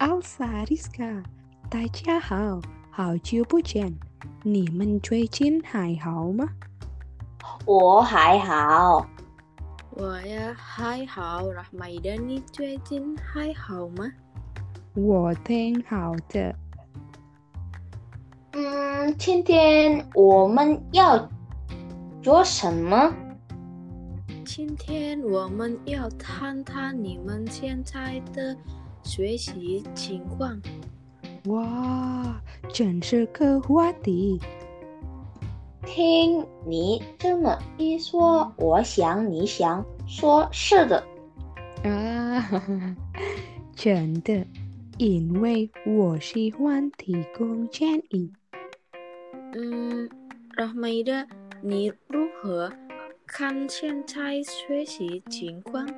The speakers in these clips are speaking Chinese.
奥萨迪斯卡，大家好，好久不见，你们最近还好吗？我还好，我呀还好，Rahmaida，你最近还好吗？我挺好的。嗯，今天我们要做什么？今天我们要谈谈你们现在的学习情况。哇，真是个话题。听你这么一说，我想你想说是的。啊，真的，因为我喜欢提供建议。嗯，Rahmaida，你如何看现在学习情况？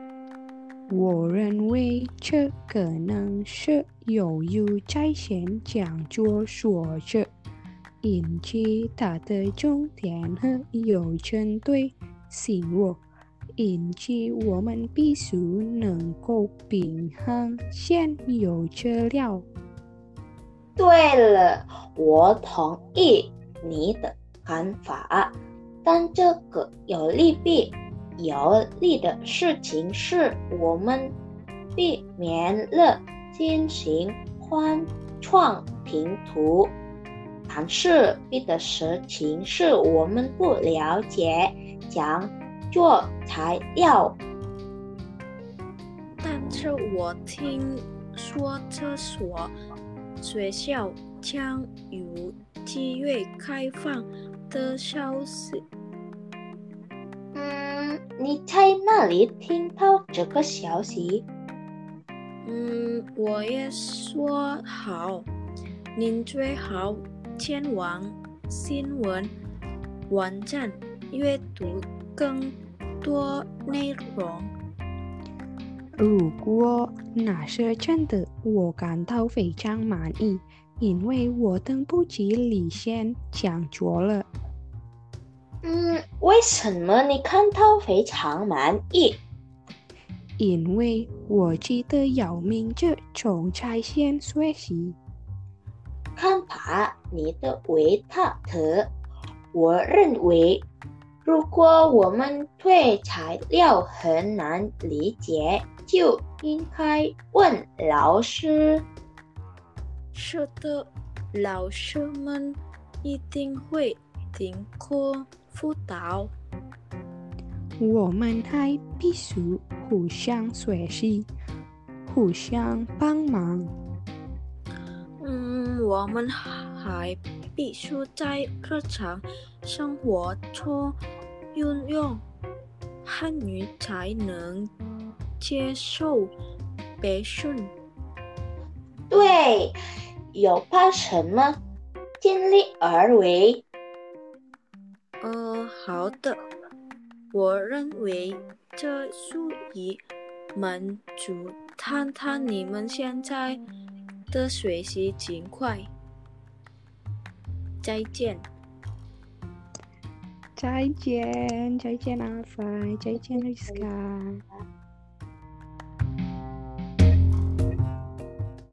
我认为这可能是由于在线讲座所致，引起它的重点和有针对性弱，因此我们必须能够平衡现有资料。对了，我同意你的看法，但这个有利弊。有利的事情是我们避免了进行换创拼图，但是弊的事情是我们不了解讲座材料。但是我听说这所学校将有机会开放的消息。嗯，你在哪里听到这个消息？嗯，我也说好，您最好前往新闻网站阅读更多内容。如果那是真的，我感到非常满意，因为我等不及离线讲座了。嗯，为什么你看到非常满意？因为我记得姚明这种在线学习。看吧，你的维塔特。我认为，如果我们对材料很难理解，就应该问老师。是的，老师们一定会听课辅导。我们还必须互相学习，互相帮忙。嗯，我们还必须在日常生活中运用汉语，才能接受培训。对，有怕什么？尽力而为。呃，好的。我认为这属于满足谈谈你们现在的学习情况。再见。再见，再见阿凡，再见 Rizka。